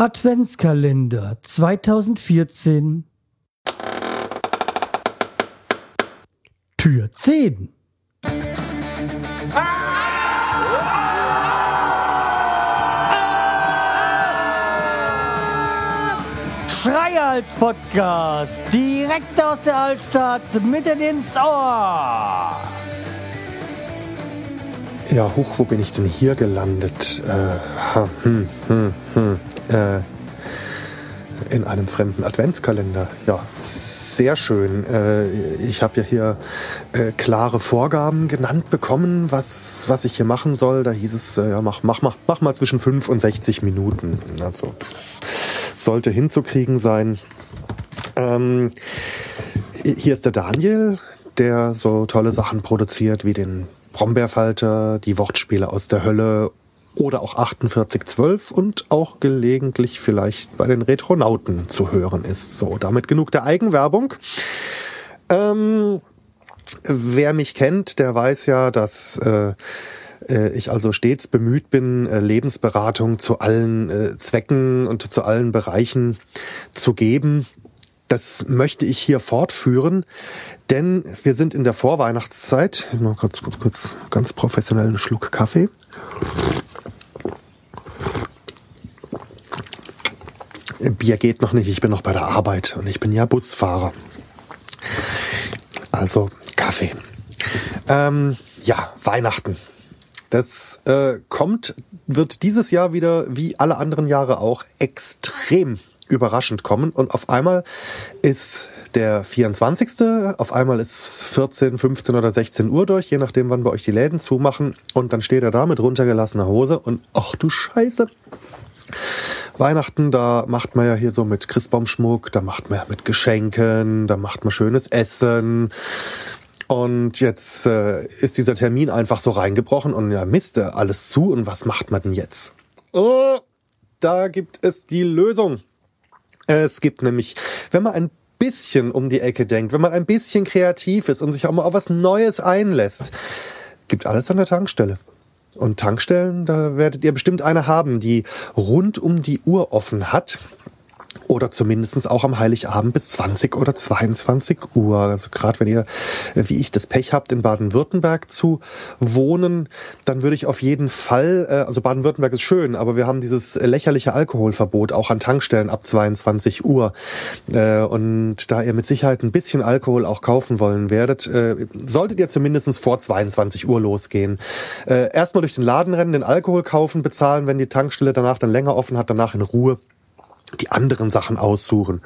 Adventskalender 2014 Tür 10 Schreihals Podcast, direkt aus der Altstadt, mitten ins Ohr. Ja, huch, wo bin ich denn hier gelandet? Äh, hm, hm, hm, äh, in einem fremden Adventskalender. Ja, sehr schön. Äh, ich habe ja hier äh, klare Vorgaben genannt bekommen, was, was ich hier machen soll. Da hieß es, äh, ja, mach, mach, mach, mach mal zwischen 5 und 60 Minuten. Also sollte hinzukriegen sein. Ähm, hier ist der Daniel, der so tolle Sachen produziert wie den Brombeerfalter, die Wortspiele aus der Hölle oder auch 4812 und auch gelegentlich vielleicht bei den Retronauten zu hören ist. So, damit genug der Eigenwerbung. Ähm, wer mich kennt, der weiß ja, dass äh, äh ich also stets bemüht bin, äh, Lebensberatung zu allen äh, Zwecken und zu allen Bereichen zu geben. Das möchte ich hier fortführen, denn wir sind in der Vorweihnachtszeit. Ich mal kurz, kurz, kurz ganz professionellen Schluck Kaffee. Bier geht noch nicht, ich bin noch bei der Arbeit und ich bin ja Busfahrer. Also Kaffee. Ähm, ja, Weihnachten. Das äh, kommt, wird dieses Jahr wieder, wie alle anderen Jahre auch, extrem überraschend kommen. Und auf einmal ist der 24. Auf einmal ist 14, 15 oder 16 Uhr durch, je nachdem, wann bei euch die Läden zumachen. Und dann steht er da mit runtergelassener Hose und ach du Scheiße. Weihnachten, da macht man ja hier so mit Christbaumschmuck, da macht man ja mit Geschenken, da macht man schönes Essen. Und jetzt äh, ist dieser Termin einfach so reingebrochen und ja, Mist, alles zu und was macht man denn jetzt? Oh, da gibt es die Lösung. Es gibt nämlich, wenn man ein bisschen um die Ecke denkt, wenn man ein bisschen kreativ ist und sich auch mal auf was Neues einlässt, gibt alles an der Tankstelle. Und Tankstellen, da werdet ihr bestimmt eine haben, die rund um die Uhr offen hat oder zumindestens auch am Heiligabend bis 20 oder 22 Uhr. Also gerade wenn ihr, äh, wie ich, das Pech habt, in Baden-Württemberg zu wohnen, dann würde ich auf jeden Fall, äh, also Baden-Württemberg ist schön, aber wir haben dieses lächerliche Alkoholverbot auch an Tankstellen ab 22 Uhr. Äh, und da ihr mit Sicherheit ein bisschen Alkohol auch kaufen wollen werdet, solltet ihr zumindestens vor 22 Uhr losgehen. Erstmal durch den Laden rennen, den Alkohol kaufen, bezahlen, wenn die Tankstelle danach dann länger offen hat, danach in Ruhe die anderen Sachen aussuchen.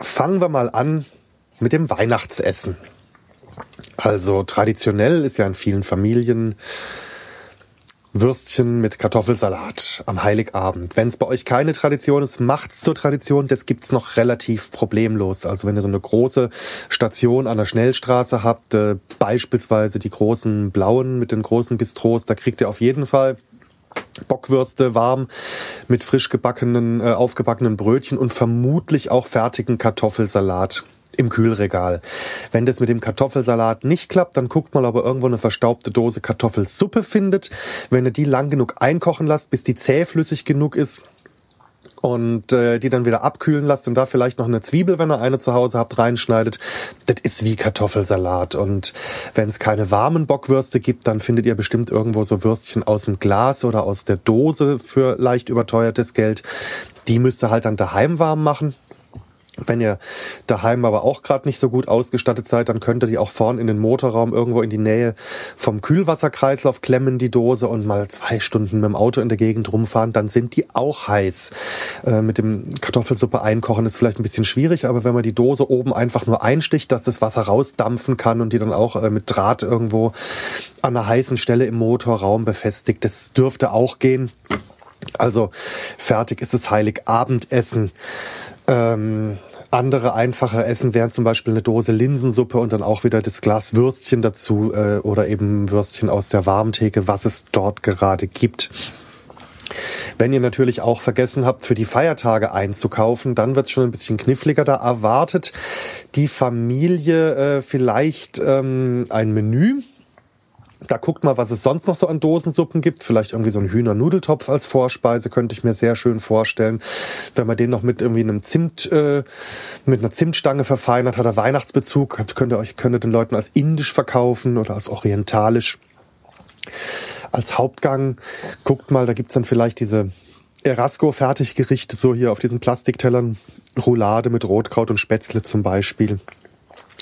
Fangen wir mal an mit dem Weihnachtsessen. Also traditionell ist ja in vielen Familien Würstchen mit Kartoffelsalat am Heiligabend. Wenn es bei euch keine Tradition ist, macht's zur Tradition. Das gibt's noch relativ problemlos. Also wenn ihr so eine große Station an der Schnellstraße habt, äh, beispielsweise die großen blauen mit den großen Bistros, da kriegt ihr auf jeden Fall Bockwürste warm mit frisch gebackenen, äh, aufgebackenen Brötchen und vermutlich auch fertigen Kartoffelsalat im Kühlregal. Wenn das mit dem Kartoffelsalat nicht klappt, dann guckt mal, ob ihr irgendwo eine verstaubte Dose Kartoffelsuppe findet. Wenn ihr die lang genug einkochen lasst, bis die zähflüssig genug ist, und äh, die dann wieder abkühlen lasst und da vielleicht noch eine Zwiebel, wenn ihr eine zu Hause habt, reinschneidet. Das ist wie Kartoffelsalat. Und wenn es keine warmen Bockwürste gibt, dann findet ihr bestimmt irgendwo so Würstchen aus dem Glas oder aus der Dose für leicht überteuertes Geld. Die müsst ihr halt dann daheim warm machen. Wenn ihr daheim aber auch gerade nicht so gut ausgestattet seid, dann könnt ihr die auch vorn in den Motorraum irgendwo in die Nähe vom Kühlwasserkreislauf klemmen, die Dose, und mal zwei Stunden mit dem Auto in der Gegend rumfahren, dann sind die auch heiß. Äh, mit dem Kartoffelsuppe einkochen ist vielleicht ein bisschen schwierig, aber wenn man die Dose oben einfach nur einsticht, dass das Wasser rausdampfen kann und die dann auch äh, mit Draht irgendwo an einer heißen Stelle im Motorraum befestigt, das dürfte auch gehen. Also fertig ist das Heiligabendessen. Ähm, andere einfache Essen wären zum Beispiel eine Dose Linsensuppe und dann auch wieder das Glas Würstchen dazu äh, oder eben Würstchen aus der Warmtheke, was es dort gerade gibt. Wenn ihr natürlich auch vergessen habt, für die Feiertage einzukaufen, dann wird es schon ein bisschen kniffliger. Da erwartet die Familie äh, vielleicht ähm, ein Menü Da guckt mal, was es sonst noch so an Dosensuppen gibt. Vielleicht irgendwie so ein Hühnernudeltopf als Vorspeise könnte ich mir sehr schön vorstellen. Wenn man den noch mit irgendwie einem Zimt, äh, mit einer Zimtstange verfeinert, hat er Weihnachtsbezug, könnt ihr euch, könnt ihr den Leuten als indisch verkaufen oder als orientalisch. Als Hauptgang guckt mal, da gibt's dann vielleicht diese Erasco-Fertiggerichte, so hier auf diesen Plastiktellern. Roulade mit Rotkraut und Spätzle zum Beispiel.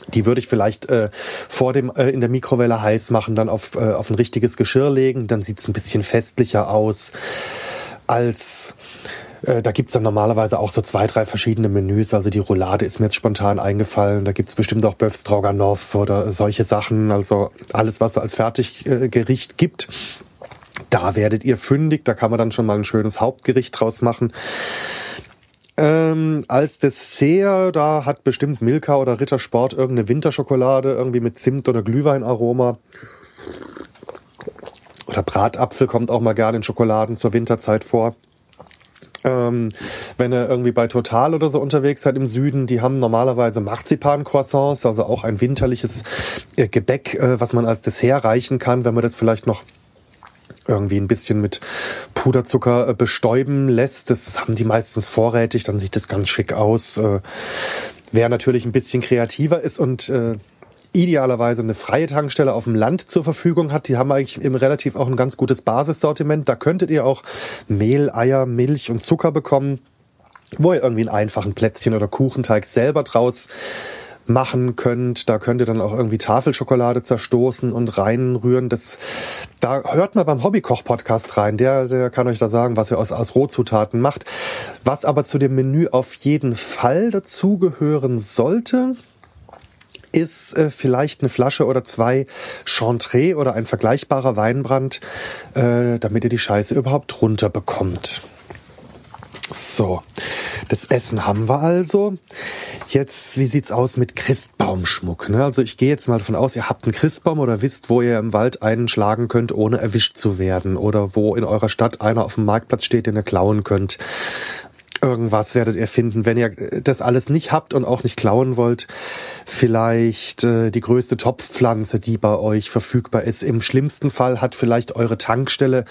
Die würde ich vielleicht äh, vor dem äh, in der Mikrowelle heiß machen, dann auf, äh, auf ein richtiges Geschirr legen. Dann sieht's ein bisschen festlicher aus als äh, da gibt's dann normalerweise auch so zwei, drei verschiedene Menüs. Also die Roulade ist mir jetzt spontan eingefallen. Da gibt's bestimmt auch Böf Stroganoff oder solche Sachen. Also alles, was es als Fertiggericht gibt. Da werdet ihr fündig. Da kann man dann schon mal ein schönes Hauptgericht draus machen. Ähm, als Dessert, da hat bestimmt Milka oder Rittersport irgendeine Winterschokolade, irgendwie mit Zimt oder Glühweinaroma. Oder Bratapfel kommt auch mal gerne in Schokoladen zur Winterzeit vor. Ähm, wenn ihr irgendwie bei Total oder so unterwegs seid im Süden, die haben normalerweise Marzipan-Croissants, also auch ein winterliches äh, Gebäck, äh, was man als Dessert reichen kann, wenn man das vielleicht noch irgendwie ein bisschen mit Puderzucker äh, bestäuben lässt. Das haben die meistens vorrätig, dann sieht das ganz schick aus. Äh, wer natürlich ein bisschen kreativer ist und äh, idealerweise eine freie Tankstelle auf dem Land zur Verfügung hat, die haben eigentlich im relativ auch ein ganz gutes Basissortiment. Da könntet ihr auch Mehl, Eier, Milch und Zucker bekommen, wo ihr irgendwie einen einfachen Plätzchen oder Kuchenteig selber draus machen könnt. Da könnt ihr dann auch irgendwie Tafelschokolade zerstoßen und reinrühren. Das, da hört mal beim Hobbykoch-Podcast rein. Der, der kann euch da sagen, was ihr aus, aus Rohzutaten macht. Was aber zu dem Menü auf jeden Fall dazugehören sollte, ist äh, vielleicht eine Flasche oder zwei Chantre oder ein vergleichbarer Weinbrand, äh, damit ihr die Scheiße überhaupt runterbekommt. So, das Essen haben wir also. Jetzt, wie sieht's aus mit Christbaumschmuck? Ne? Also ich gehe jetzt mal davon aus, ihr habt einen Christbaum oder wisst, wo ihr im Wald einen schlagen könnt, ohne erwischt zu werden. Oder wo in eurer Stadt einer auf dem Marktplatz steht, den ihr klauen könnt. Irgendwas werdet ihr finden, wenn ihr das alles nicht habt und auch nicht klauen wollt. Vielleicht äh, die größte Topfpflanze, die bei euch verfügbar ist. Im schlimmsten Fall hat vielleicht eure Tankstelle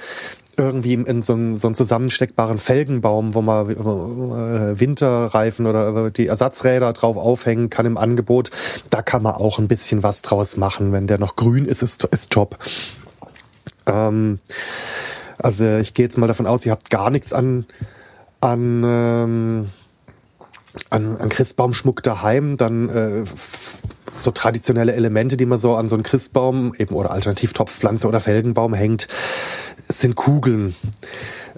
irgendwie in so einen, so einen zusammensteckbaren Felgenbaum, wo man äh, Winterreifen oder die Ersatzräder drauf aufhängen kann im Angebot. Da kann man auch ein bisschen was draus machen. Wenn der noch grün ist, ist, ist top. Ähm, also ich gehe jetzt mal davon aus, ihr habt gar nichts an, an, ähm, an, an Christbaumschmuck daheim, dann äh, so traditionelle Elemente, die man so an so einen Christbaum eben oder alternativ Topfpflanze oder Felgenbaum hängt sind Kugeln.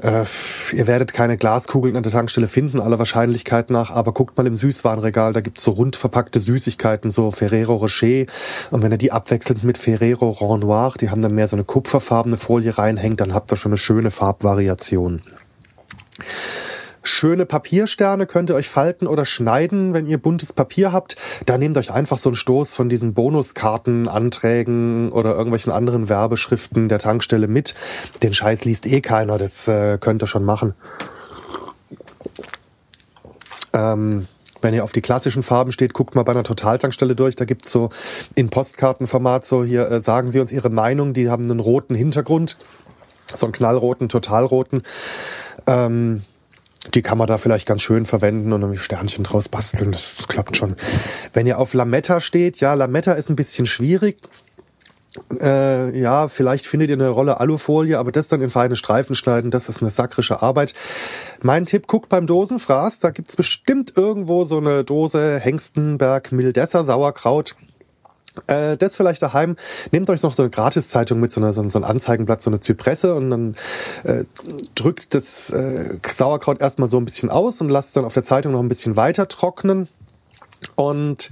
Äh, ihr werdet keine Glaskugeln an der Tankstelle finden, aller Wahrscheinlichkeit nach, aber guckt mal im Süßwarenregal, da gibt's so rund verpackte Süßigkeiten, so Ferrero Rocher. Und wenn ihr die abwechselnd mit Ferrero Rond Noir, die haben dann mehr so eine kupferfarbene Folie reinhängt, dann habt ihr schon eine schöne Farbvariation. Schöne Papiersterne könnt ihr euch falten oder schneiden, wenn ihr buntes Papier habt. Da nehmt euch einfach so einen Stoß von diesen Bonuskarten, Anträgen oder irgendwelchen anderen Werbeschriften der Tankstelle mit. Den Scheiß liest eh keiner, das äh, könnt ihr schon machen. Ähm, wenn ihr auf die klassischen Farben steht, guckt mal bei einer Totaltankstelle durch. Da gibt's so in Postkartenformat so hier, äh, sagen Sie uns Ihre Meinung. Die haben einen roten Hintergrund, so einen knallroten, totalroten. Ähm, die kann man da vielleicht ganz schön verwenden und irgendwie Sternchen draus basteln. Das klappt schon. Wenn ihr auf Lametta steht, ja, Lametta ist ein bisschen schwierig. Äh, ja, vielleicht findet ihr eine Rolle Alufolie, aber das dann in feine Streifen schneiden, das ist eine sakrische Arbeit. Mein Tipp, guckt beim Dosenfraß, da gibt's bestimmt irgendwo so eine Dose Hengstenberg Mildesser Sauerkraut. Äh, das vielleicht daheim. Nehmt euch noch so eine Gratiszeitung mit, so, einer, so, ein Anzeigenblatt, so eine Zypresse und dann äh, drückt das äh, Sauerkraut erstmal so ein bisschen aus und lasst dann auf der Zeitung noch ein bisschen weiter trocknen. Und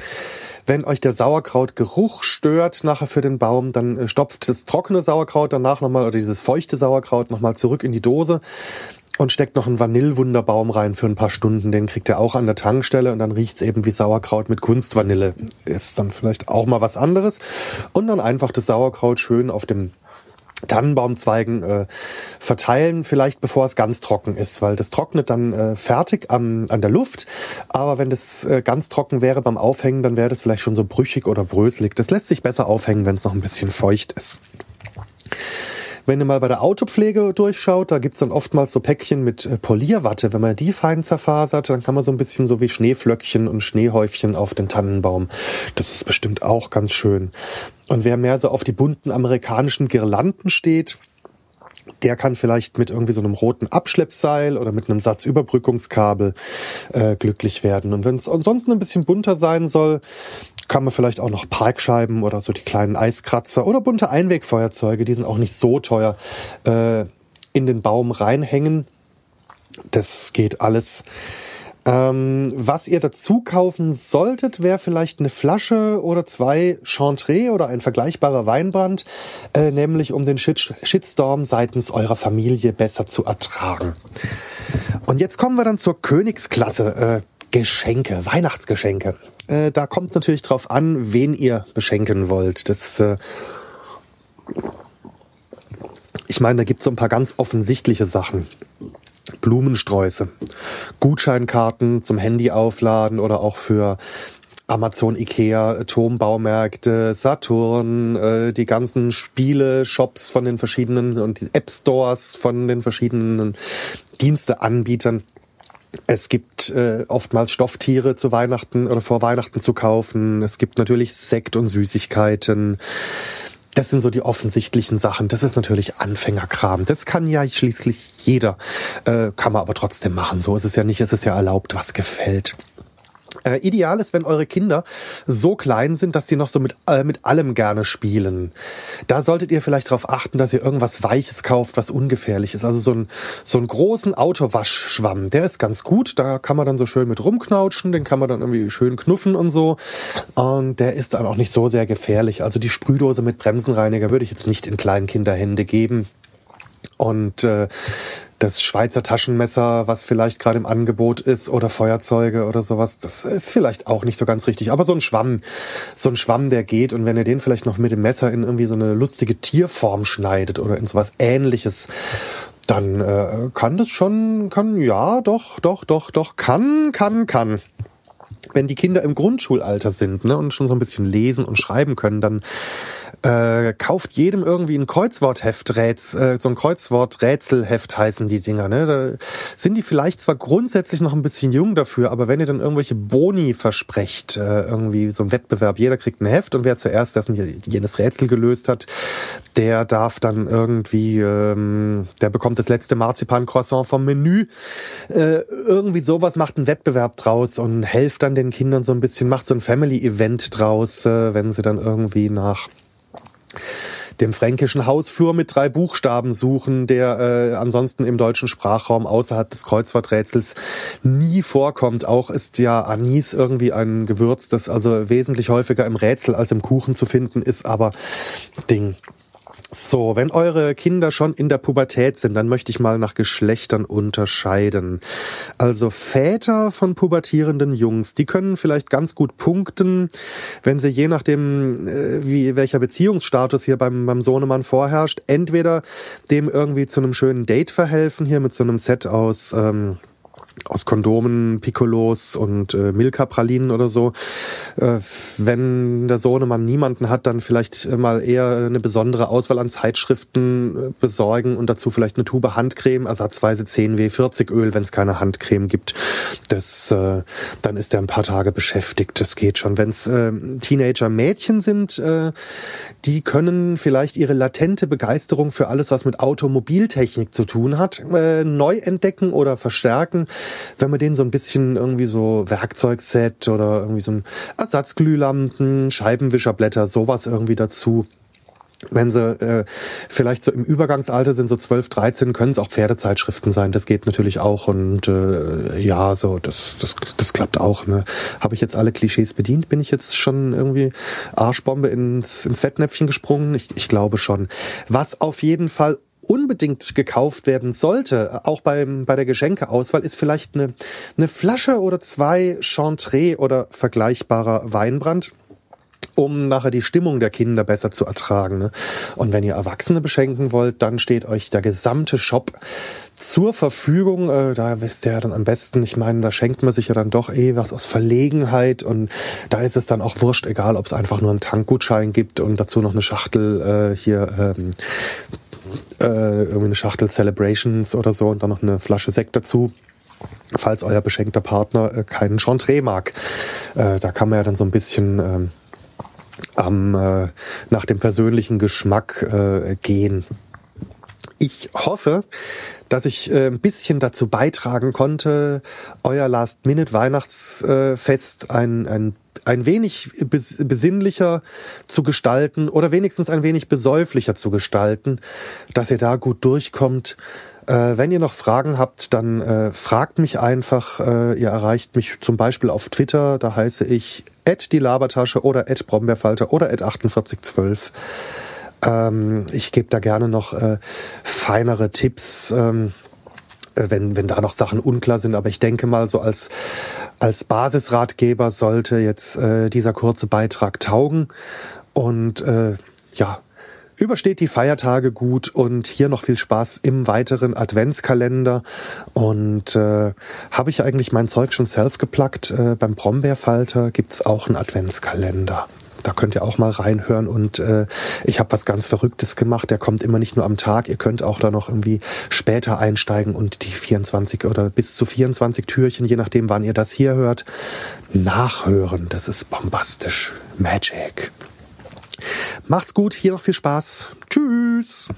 wenn euch der Sauerkrautgeruch stört nachher für den Baum, dann äh, stopft das trockene Sauerkraut danach nochmal oder dieses feuchte Sauerkraut nochmal zurück in die Dose und steckt noch einen Vanillewunderbaum rein für ein paar Stunden. Den kriegt er auch an der Tankstelle und dann riecht's eben wie Sauerkraut mit Kunstvanille. Ist dann vielleicht auch mal was anderes. Und dann einfach das Sauerkraut schön auf dem Tannenbaumzweigen äh, verteilen, vielleicht bevor es ganz trocken ist, weil das trocknet dann äh, fertig am, an der Luft. Aber wenn das äh, ganz trocken wäre beim Aufhängen, dann wäre das vielleicht schon so brüchig oder bröselig. Das lässt sich besser aufhängen, wenn es noch ein bisschen feucht ist. Wenn ihr mal bei der Autopflege durchschaut, da gibt's dann oftmals so Päckchen mit äh, Polierwatte. Wenn man die fein zerfasert, dann kann man so ein bisschen so wie Schneeflöckchen und Schneehäufchen auf den Tannenbaum. Das ist bestimmt auch ganz schön. Und wer mehr so auf die bunten amerikanischen Girlanden steht, der kann vielleicht mit irgendwie so einem roten Abschleppseil oder mit einem Satz Überbrückungskabel äh, glücklich werden. Und wenn es ansonsten ein bisschen bunter sein soll, kann man vielleicht auch noch Parkscheiben oder so die kleinen Eiskratzer oder bunte Einwegfeuerzeuge, die sind auch nicht so teuer, äh, in den Baum reinhängen. Das geht alles. Ähm, was ihr dazu kaufen solltet, wäre vielleicht eine Flasche oder zwei Chantre oder ein vergleichbarer Weinbrand, äh, nämlich um den Shit Shitstorm seitens eurer Familie besser zu ertragen. Und jetzt kommen wir dann zur Königsklasse. Äh, Geschenke, Weihnachtsgeschenke. Äh, da kommt es natürlich drauf an, wen ihr beschenken wollt. Das, äh, ich meine, da gibt es so ein paar ganz offensichtliche Sachen. Blumensträuße, Gutscheinkarten zum Handy aufladen oder auch für Amazon, Ikea, Turmbaumärkte, Saturn, äh, die ganzen Spiele, Shops von den verschiedenen und die App Stores von den verschiedenen Diensteanbietern. Es gibt äh, oftmals Stofftiere zu Weihnachten oder vor Weihnachten zu kaufen. Es gibt natürlich Sekt und Süßigkeiten. Das sind so die offensichtlichen Sachen. Das ist natürlich Anfängerkram. Das kann ja schließlich jeder. Äh, kann man aber trotzdem machen. So ist es ja nicht. Es ist ja erlaubt, was gefällt. Äh, ideal ist, wenn eure Kinder so klein sind, dass sie noch so mit, äh, mit allem gerne spielen. Da solltet ihr vielleicht darauf achten, dass ihr irgendwas Weiches kauft, was ungefährlich ist. Also so, ein, so einen großen Autowaschschwamm, der ist ganz gut. Da kann man dann so schön mit rumknautschen, den kann man dann irgendwie schön knuffen und so. Und der ist dann auch nicht so sehr gefährlich. Also die Sprühdose mit Bremsenreiniger würde ich jetzt nicht in kleinen Kinderhände geben. Und äh, das Schweizer Taschenmesser, was vielleicht gerade im Angebot ist, oder Feuerzeuge oder sowas, das ist vielleicht auch nicht so ganz richtig. Aber so ein Schwamm, so ein Schwamm, der geht und wenn ihr den vielleicht noch mit dem Messer in irgendwie so eine lustige Tierform schneidet oder in sowas ähnliches, dann äh, kann das schon, kann, ja, doch, doch, doch, doch, kann, kann, kann wenn die Kinder im Grundschulalter sind ne, und schon so ein bisschen lesen und schreiben können, dann äh, kauft jedem irgendwie ein Kreuzwortheft, Rätsel, äh, so ein Kreuzworträtselheft heißen die Dinger. Ne? Da sind die vielleicht zwar grundsätzlich noch ein bisschen jung dafür, aber wenn ihr dann irgendwelche Boni versprecht, äh, irgendwie so ein Wettbewerb, jeder kriegt ein Heft und wer zuerst das jenes Rätsel gelöst hat, der darf dann irgendwie, ähm, der bekommt das letzte Marzipan-Croissant vom Menü. Äh, irgendwie sowas macht einen Wettbewerb draus und helft dann den Kindern so ein bisschen, macht so ein Family-Event draus, äh, wenn sie dann irgendwie nach dem fränkischen Hausflur mit drei Buchstaben suchen, der äh, ansonsten im deutschen Sprachraum außerhalb des Kreuzworträtsels nie vorkommt. Auch ist ja Anis irgendwie ein Gewürz, das also wesentlich häufiger im Rätsel als im Kuchen zu finden ist, aber Ding. So, wenn eure Kinder schon in der Pubertät sind, dann möchte ich mal nach Geschlechtern unterscheiden. Also Väter von pubertierenden Jungs, die können vielleicht ganz gut punkten, wenn sie je nachdem, äh, wie welcher Beziehungsstatus hier beim, beim Sohnemann vorherrscht, entweder dem irgendwie zu einem schönen Date verhelfen, hier mit so einem Set aus ähm, aus Kondomen, Piccolos und äh, Milka-Pralinen oder so. Äh, wenn der Sohnemann niemanden hat, dann vielleicht mal eher eine besondere Auswahl an Zeitschriften äh, besorgen und dazu vielleicht eine Tube Handcreme, ersatzweise 10W40 Öl, wenn es keine Handcreme gibt. Das, äh, dann ist er ein paar Tage beschäftigt. Das geht schon. Wenn es äh, Teenager-Mädchen sind, äh, die können vielleicht ihre latente Begeisterung für alles, was mit Automobiltechnik zu tun hat, äh, neu entdecken oder verstärken wenn man denen so ein bisschen irgendwie so Werkzeugset oder irgendwie so ein Ersatzglühlampen, Scheibenwischerblätter, sowas irgendwie dazu wenn sie äh, vielleicht so im Übergangsalter sind, so 12, 13, können es auch Pferdezeitschriften sein. Das geht natürlich auch. Und äh, ja, so, das, das, das klappt auch. Ne? Habe ich jetzt alle Klischees bedient? Bin ich jetzt schon irgendwie Arschbombe ins, ins Fettnäpfchen gesprungen? Ich, ich glaube schon. Was auf jeden Fall unbedingt gekauft werden sollte, auch beim, bei der Geschenkeauswahl, ist vielleicht eine, eine Flasche oder zwei Chantre oder vergleichbarer Weinbrand um nachher die Stimmung der Kinder besser zu ertragen. Ne? Und wenn ihr Erwachsene beschenken wollt, dann steht euch der gesamte Shop zur Verfügung. Äh, da wisst ihr ja dann am besten, ich meine, da schenkt man sich ja dann doch eh was aus Verlegenheit und da ist es dann auch wurscht, egal ob es einfach nur einen Tankgutschein gibt und dazu noch eine Schachtel äh, hier ähm, äh, irgendwie eine Schachtel Celebrations oder so und dann noch eine Flasche Sekt dazu falls euer beschenkter Partner äh, keinen Chantre mag. Äh, da kann man ja dann so ein bisschen ähm, am, äh, nach dem persönlichen Geschmack äh, gehen. Ich hoffe, dass ich äh, ein bisschen dazu beitragen konnte, euer Last-Minute-Weihnachtsfest ein, ein, ein wenig besinnlicher zu gestalten oder wenigstens ein wenig besäuflicher zu gestalten, dass ihr da gut durchkommt. Äh, wenn ihr noch Fragen habt, dann äh, fragt mich einfach. Äh, ihr erreicht mich zum Beispiel auf Twitter, da heiße ich die Labertasche oder Brombeerfalter oder 4812. Ähm, ich gebe da gerne noch äh, feinere Tipps, ähm, äh, wenn, wenn da noch Sachen unklar sind. Aber ich denke mal, so als, als Basisratgeber sollte jetzt äh, dieser kurze Beitrag taugen. Und äh, ja, übersteht die Feiertage gut und hier noch viel Spaß im weiteren Adventskalender. Und äh, habe ich eigentlich mein Zeug schon self geplackt? Äh, beim Brombeerfalter gibt's auch einen Adventskalender. Da könnt ihr auch mal reinhören und äh, ich habe was ganz Verrücktes gemacht. Der kommt immer nicht nur am Tag. Ihr könnt auch da noch irgendwie später einsteigen und die 24 oder bis zu 24 Türchen, je nachdem, wann ihr das hier hört, nachhören. Das ist bombastisch. Magic. Macht's gut, hier noch viel Spaß. Tschüss.